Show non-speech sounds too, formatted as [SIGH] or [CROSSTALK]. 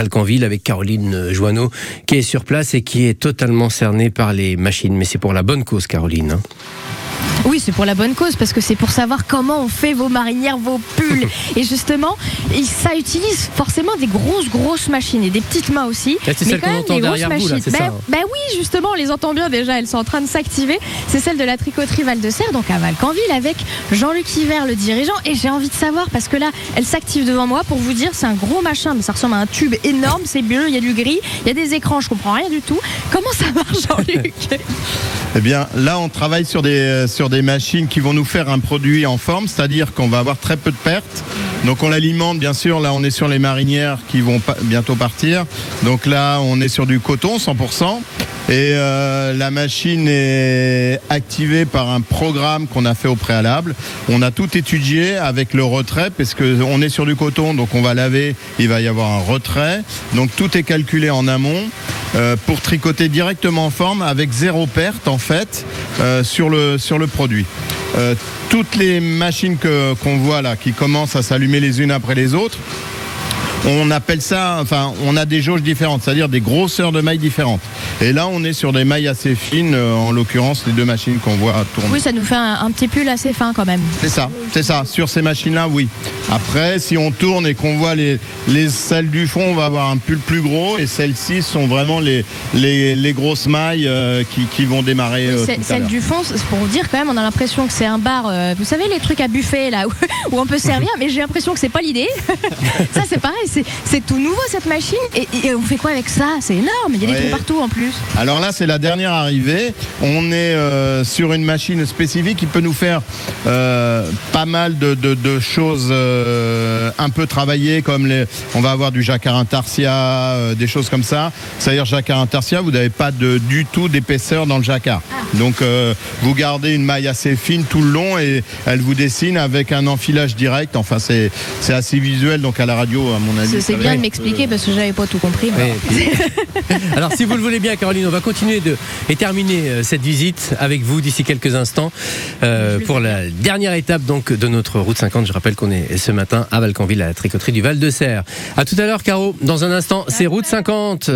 Alcanville avec Caroline Joanneau qui est sur place et qui est totalement cernée par les machines. Mais c'est pour la bonne cause, Caroline. Oui, c'est pour la bonne cause, parce que c'est pour savoir comment on fait vos marinières, vos pulls. [LAUGHS] Et justement, ça utilise forcément des grosses, grosses machines et des petites mains aussi. C'est mais celle quand qu'on même entend des grosses derrière vous, là, ben, ça, hein. ben oui, justement, on les entend bien déjà, elles sont en train de s'activer. C'est celle de la tricoterie Val de Serre, donc à Valcanville, avec Jean-Luc Hiver, le dirigeant. Et j'ai envie de savoir, parce que là, elle s'active devant moi pour vous dire, c'est un gros machin, mais ça ressemble à un tube énorme, c'est bleu, il y a du gris, il y a des écrans, je comprends rien du tout. Comment ça marche, Jean-Luc? [LAUGHS] Eh bien, là, on travaille sur des, euh, sur des machines qui vont nous faire un produit en forme, c'est-à-dire qu'on va avoir très peu de pertes. Donc, on l'alimente, bien sûr. Là, on est sur les marinières qui vont bientôt partir. Donc là, on est sur du coton 100%. Et euh, la machine est activée par un programme qu'on a fait au préalable. On a tout étudié avec le retrait, parce que on est sur du coton, donc on va laver, il va y avoir un retrait. Donc tout est calculé en amont euh, pour tricoter directement en forme avec zéro perte en fait euh, sur, le, produit. Euh, toutes les machines qu'on voit là qui commencent à s'allumer les unes après les autres, on appelle ça, enfin, on a des jauges différentes, c'est-à-dire des grosseurs de mailles différentes. Et là, on est sur des mailles assez fines, euh, en l'occurrence les deux machines qu'on voit tourner. Oui, ça nous fait un, un petit pull assez fin quand même. C'est ça, c'est ça. Sur ces machines-là, oui. Après, si on tourne et qu'on voit les, les celles du fond, on va avoir un pull plus gros et celles-ci sont vraiment les, les, les grosses mailles euh, qui, qui vont démarrer euh, C'est- tout à Celle l'heure. du fond, c'est pour vous dire quand même, on a l'impression que c'est un bar. euh, vous savez les trucs à buffet là [LAUGHS] où, où on peut servir, mais j'ai l'impression que c'est pas l'idée. [LAUGHS] ça c'est pareil, c'est- tout nouveau cette machine. Et, et on fait quoi avec ça? C'est énorme. Il y a des Ouais. trous partout en plus. Alors là, c'est la dernière arrivée. On est euh, sur une machine spécifique qui peut nous faire euh, pas mal de, de- de choses euh, un peu travaillées, comme les, on va avoir du jacquard intarsia, euh, des choses comme ça. C'est-à-dire jacquard intarsia, vous n'avez pas de, du tout d'épaisseur dans le jacquard. Donc euh, vous gardez une maille assez fine tout le long et elle vous dessine avec un enfilage direct. Enfin, c'est c'est assez visuel, donc à la radio, à mon avis. C'est- bien de m'expliquer parce que j'avais pas tout compris. [LAUGHS] Alors, si vous le voulez bien, Caroline, on va continuer de et terminer euh, cette visite avec vous d'ici quelques instants euh, pour la dernière étape donc de notre route 50. Je rappelle qu'on est ce matin à Valcanville, à la tricoterie du Val de Serre. À tout à l'heure, Caro. Dans un instant, c'est route 50.